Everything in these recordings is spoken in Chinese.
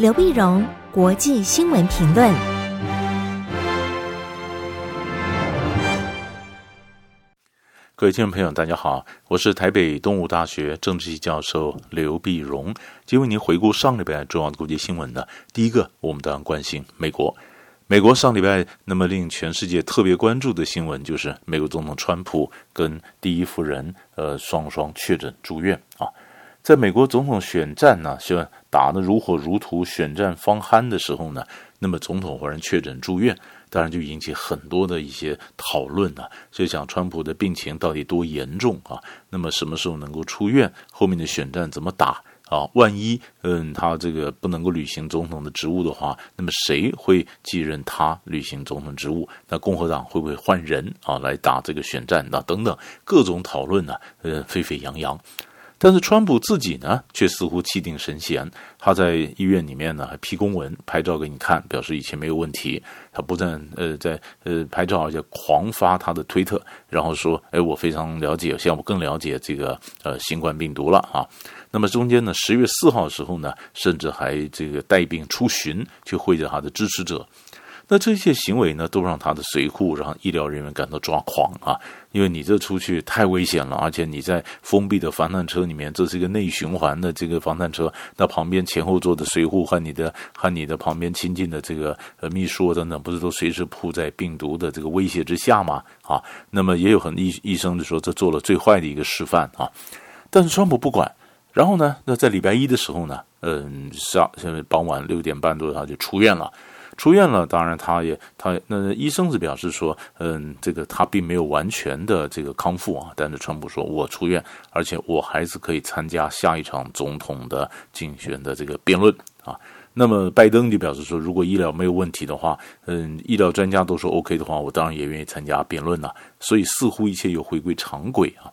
刘碧荣，国际新闻评论。各位听众朋友，大家好，我是台北东吴大学政治系教授刘碧荣，今天为您回顾上礼拜重要的国际新闻呢。第一个，我们当然关心美国。美国上礼拜那么令全世界特别关注的新闻，就是美国总统川普跟第一夫人呃双双确诊住院啊。在美国总统选战呢，是打得如火如荼，选战方酣的时候呢，那么总统忽然确诊住院，当然就引起很多的一些讨论了。就讲川普的病情到底多严重啊？那么什么时候能够出院？后面的选战怎么打？啊，万一嗯他这个不能够履行总统的职务的话，那么谁会继任他履行总统职务？那共和党会不会换人啊来打这个选战？那等等各种讨论呢，呃沸沸扬扬。但是川普自己呢，却似乎气定神闲。他在医院里面呢，还批公文、拍照给你看，表示一切没有问题。他不但呃在呃拍照，而且狂发他的推特，然后说：“哎，我非常了解，现在我更了解这个呃新冠病毒了啊。”那么中间呢，十月四号的时候呢，甚至还这个带病出巡，去会着他的支持者。那这些行为呢，都让他的随扈、让医疗人员感到抓狂啊！因为你这出去太危险了，而且你在封闭的防弹车里面，这是一个内循环的这个防弹车，那旁边前后座的随扈和你的和你的旁边亲近的这个呃秘书等等，不是都随时扑在病毒的这个威胁之下吗？啊，那么也有很多医医生就说这做了最坏的一个示范啊！但是川普不管，然后呢，那在礼拜一的时候呢，嗯，上现在傍晚六点半多他就出院了。出院了，当然他也他那医生是表示说，嗯，这个他并没有完全的这个康复啊。但是川普说，我出院，而且我还是可以参加下一场总统的竞选的这个辩论啊。那么拜登就表示说，如果医疗没有问题的话，嗯，医疗专家都说 OK 的话，我当然也愿意参加辩论了。所以似乎一切又回归常轨啊。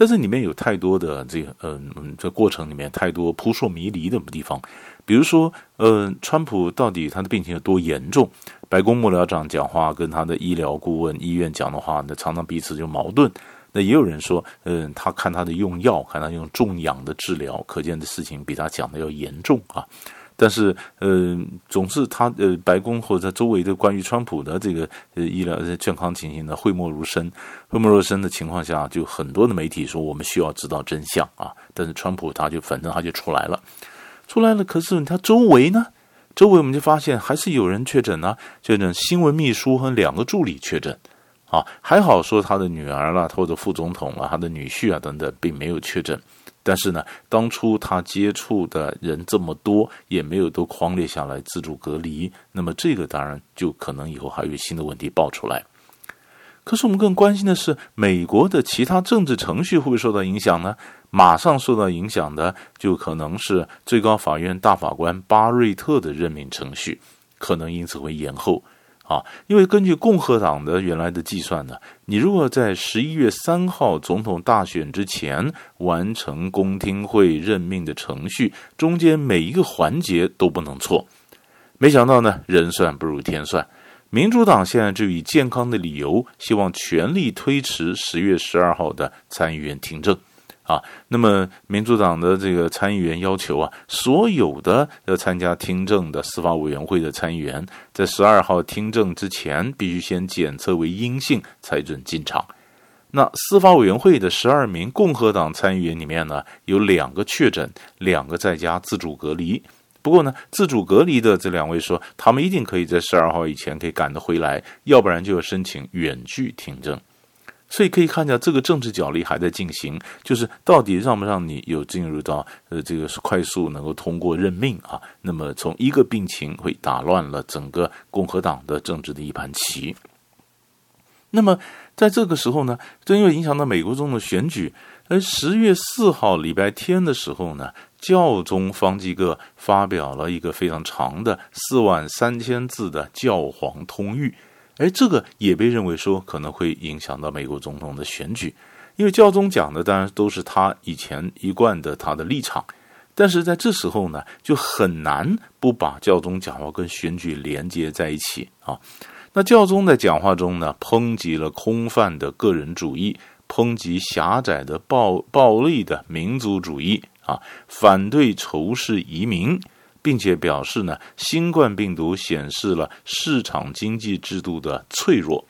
但是里面有太多的这个，嗯，这过程里面太多扑朔迷离的地方。比如说，呃，川普到底他的病情有多严重？白宫幕僚长讲话跟他的医疗顾问医院讲的话，那常常彼此就矛盾。那也有人说，嗯、他看他的用药，看他用重氧的治疗，可见的事情比他讲的要严重啊。但是，呃，总是他呃，白宫或者他周围的关于川普的这个呃医疗健康情形呢，讳莫如深。讳莫如深的情况下，就很多的媒体说我们需要知道真相啊。但是川普他就反正他就出来了。出来了，可是他周围呢？周围我们就发现还是有人确诊呢、啊，确诊新闻秘书和两个助理确诊，啊，还好说他的女儿啦，或者副总统啊，他的女婿啊等等，并没有确诊。但是呢，当初他接触的人这么多，也没有都匡列下来自主隔离，那么这个当然就可能以后还有新的问题爆出来。可是我们更关心的是，美国的其他政治程序会不会受到影响呢？马上受到影响的，就可能是最高法院大法官巴瑞特的任命程序，可能因此会延后啊。因为根据共和党的原来的计算呢，你如果在十一月三号总统大选之前完成公听会任命的程序，中间每一个环节都不能错。没想到呢，人算不如天算。民主党现在就以健康的理由，希望全力推迟十月十二号的参议院听证，啊，那么民主党的这个参议员要求啊，所有的要参加听证的司法委员会的参议员，在十二号听证之前，必须先检测为阴性才准进场。那司法委员会的十二名共和党参议员里面呢，有两个确诊，两个在家自主隔离。不过呢，自主隔离的这两位说，他们一定可以在十二号以前可以赶得回来，要不然就要申请远距听证。所以可以看见这个政治角力还在进行，就是到底让不让你有进入到呃这个是快速能够通过任命啊？那么从一个病情会打乱了整个共和党的政治的一盘棋。那么在这个时候呢，正又影响到美国中的选举。而十月四号礼拜天的时候呢，教宗方济各发表了一个非常长的四万三千字的教皇通谕，而这个也被认为说可能会影响到美国总统的选举，因为教宗讲的当然都是他以前一贯的他的立场，但是在这时候呢，就很难不把教宗讲话跟选举连接在一起啊。那教宗在讲话中呢，抨击了空泛的个人主义。抨击狭窄的暴暴力的民族主义啊，反对仇视移民，并且表示呢，新冠病毒显示了市场经济制度的脆弱。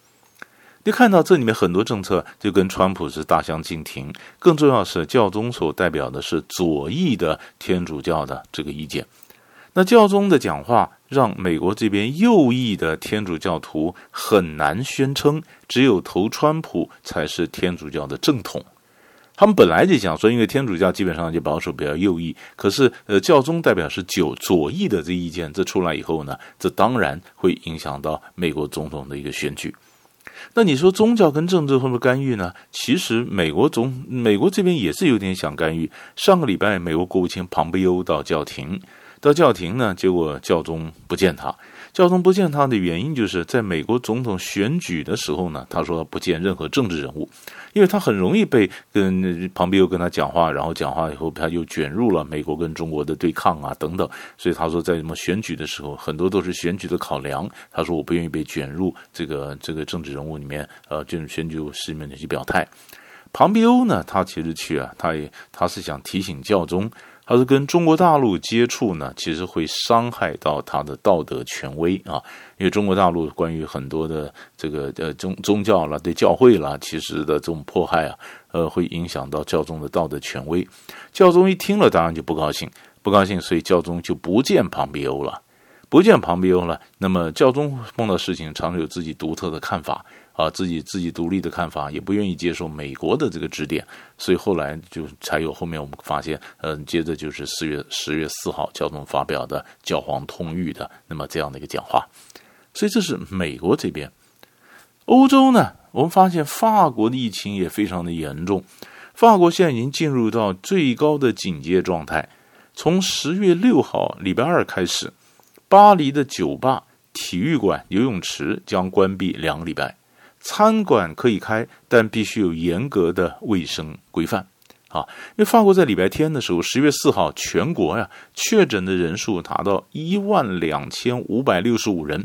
你看到这里面很多政策就跟川普是大相径庭，更重要是教宗所代表的是左翼的天主教的这个意见。那教宗的讲话让美国这边右翼的天主教徒很难宣称，只有投川普才是天主教的正统。他们本来就想说，因为天主教基本上就保守比较右翼，可是呃，教宗代表是九左翼的这意见，这出来以后呢，这当然会影响到美国总统的一个选举。那你说宗教跟政治会不会干预呢？其实美国总美国这边也是有点想干预。上个礼拜，美国国务卿庞贝欧到教廷。到教廷呢，结果教宗不见他。教宗不见他的原因，就是在美国总统选举的时候呢，他说不见任何政治人物，因为他很容易被跟旁边又跟他讲话，然后讲话以后他又卷入了美国跟中国的对抗啊等等，所以他说在什么选举的时候，很多都是选举的考量。他说我不愿意被卷入这个这个政治人物里面，呃，这种选举里面的去表态。庞贝欧呢，他其实去啊，他也他是想提醒教宗。他是跟中国大陆接触呢，其实会伤害到他的道德权威啊，因为中国大陆关于很多的这个呃宗宗教啦、对教会啦，其实的这种迫害啊，呃，会影响到教宗的道德权威。教宗一听了，当然就不高兴，不高兴，所以教宗就不见庞比欧了，不见庞贝欧了。那么教宗碰到事情，常常有自己独特的看法。啊，自己自己独立的看法，也不愿意接受美国的这个指点，所以后来就才有后面我们发现，嗯，接着就是四月十月四号教宗发表的教皇通谕的那么这样的一个讲话，所以这是美国这边。欧洲呢，我们发现法国的疫情也非常的严重，法国现在已经进入到最高的警戒状态，从十月六号礼拜二开始，巴黎的酒吧、体育馆、游泳池将关闭两个礼拜。餐馆可以开，但必须有严格的卫生规范啊！因为法国在礼拜天的时候，十月四号，全国呀确诊的人数达到一万两千五百六十五人。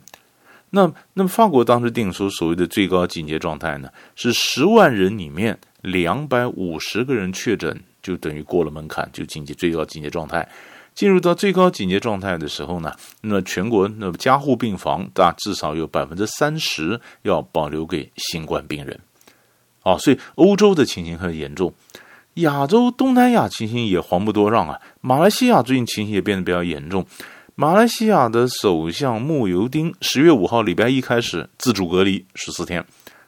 那那么法国当时定出所谓的最高警戒状态呢，是十万人里面两百五十个人确诊，就等于过了门槛，就警戒最高警戒状态。进入到最高警戒状态的时候呢，那全国那加护病房大至少有百分之三十要保留给新冠病人，啊，所以欧洲的情形很严重，亚洲东南亚情形也遑不多让啊。马来西亚最近情形也变得比较严重，马来西亚的首相慕尤丁十月五号礼拜一开始自主隔离十四天，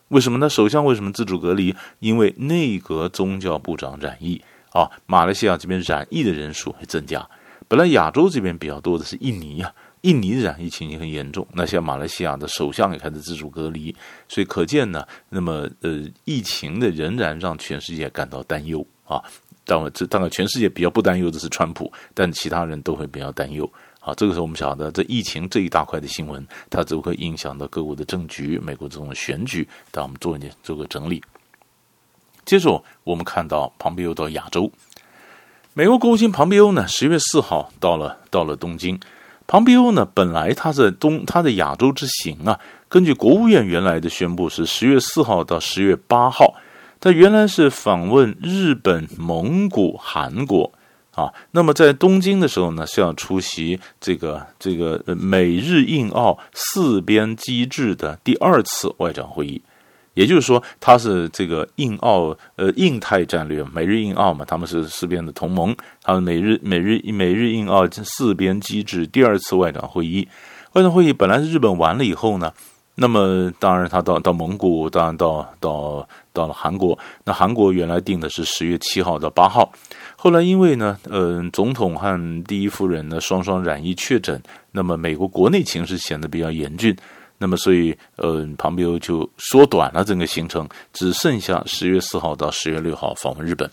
为什么呢？首相为什么自主隔离？因为内阁宗教部长染疫啊，马来西亚这边染疫的人数会增加。本来亚洲这边比较多的是印尼、啊，印尼的染疫情形很严重。那像马来西亚的首相也开始自主隔离，所以可见呢，那么呃，疫情的仍然让全世界感到担忧啊。当然，这当然全世界比较不担忧的是川普，但其他人都会比较担忧啊。这个时候我们晓得，这疫情这一大块的新闻，它只会影响到各国的政局、美国这种选举。但我们做一点做个整理。接着我们看到旁边又到亚洲。美国国务卿庞培欧呢，十月四号到了到了东京。庞培欧呢，本来他在东他的亚洲之行啊，根据国务院原来的宣布是十月四号到十月八号，他原来是访问日本、蒙古、韩国啊。那么在东京的时候呢，是要出席这个这个美日印澳四边机制的第二次外长会议。也就是说，他是这个印澳呃印太战略，美日印澳嘛，他们是四边的同盟。他们美日美日美日印澳四边机制第二次外长会议，外长会议本来是日本完了以后呢，那么当然他到到蒙古，当然到到到了韩国。那韩国原来定的是十月七号到八号，后来因为呢，嗯、总统和第一夫人呢双双染疫确诊，那么美国国内情势显得比较严峻。那么，所以，呃，庞贝欧就缩短了整个行程，只剩下十月四号到十月六号访问日本。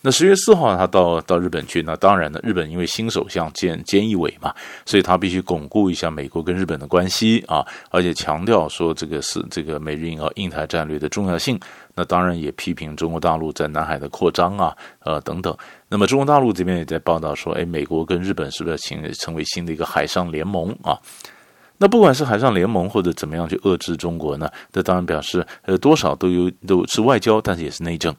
那十月四号他到到日本去，那当然呢，日本因为新首相菅菅义伟嘛，所以他必须巩固一下美国跟日本的关系啊，而且强调说这个是这个美日印澳印太战略的重要性。那当然也批评中国大陆在南海的扩张啊，呃等等。那么中国大陆这边也在报道说，哎，美国跟日本是不是要成成为新的一个海上联盟啊？那不管是海上联盟或者怎么样去遏制中国呢？这当然表示，呃，多少都有都是外交，但是也是内政。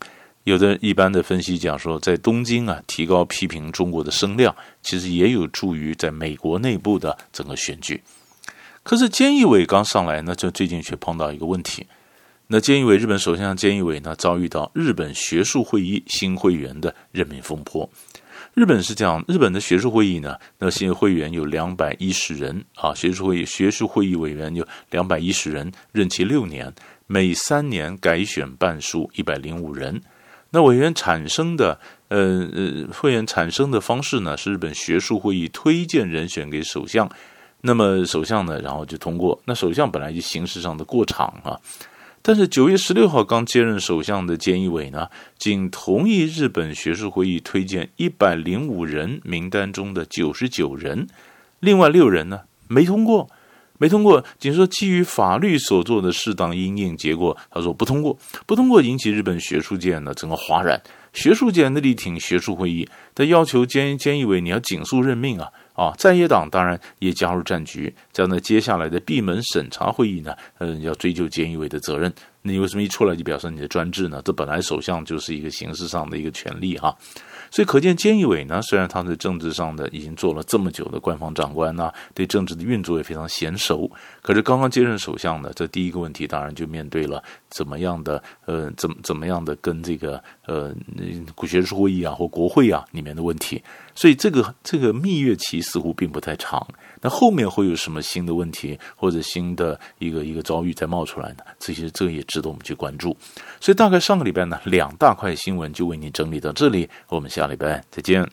有的一般的分析讲说，在东京啊提高批评中国的声量，其实也有助于在美国内部的整个选举。可是菅义伟刚上来呢，就最近却碰到一个问题。那菅义伟日本首相菅义伟呢，遭遇到日本学术会议新会员的任命风波。日本是这样，日本的学术会议呢，那些会员有两百一十人啊，学术会议学术会议委员有两百一十人，任期六年，每三年改选半数一百零五人。那委员产生的呃呃，会员产生的方式呢，是日本学术会议推荐人选给首相，那么首相呢，然后就通过。那首相本来就形式上的过场啊。但是九月十六号刚接任首相的菅义伟呢，仅同意日本学术会议推荐一百零五人名单中的九十九人，另外六人呢没通过，没通过，仅说基于法律所做的适当应应结果，他说不通过，不通过引起日本学术界呢整个哗然，学术界的力挺学术会议，他要求菅菅义伟你要紧速任命啊。啊，在野党当然也加入战局，这样呢，接下来的闭门审查会议呢，嗯，要追究菅义伟的责任。你为什么一出来就表示你的专制呢？这本来首相就是一个形式上的一个权利哈。所以可见，菅义伟呢，虽然他在政治上的已经做了这么久的官方长官呐，对政治的运作也非常娴熟，可是刚刚接任首相呢，这第一个问题当然就面对了怎么样的呃，怎怎么样的跟这个呃，国学术会议啊或国会啊里面的问题，所以这个这个蜜月期似乎并不太长。那后面会有什么新的问题或者新的一个一个遭遇再冒出来呢？这些这也值得我们去关注。所以大概上个礼拜呢，两大块新闻就为你整理到这里，我们下下礼拜再见。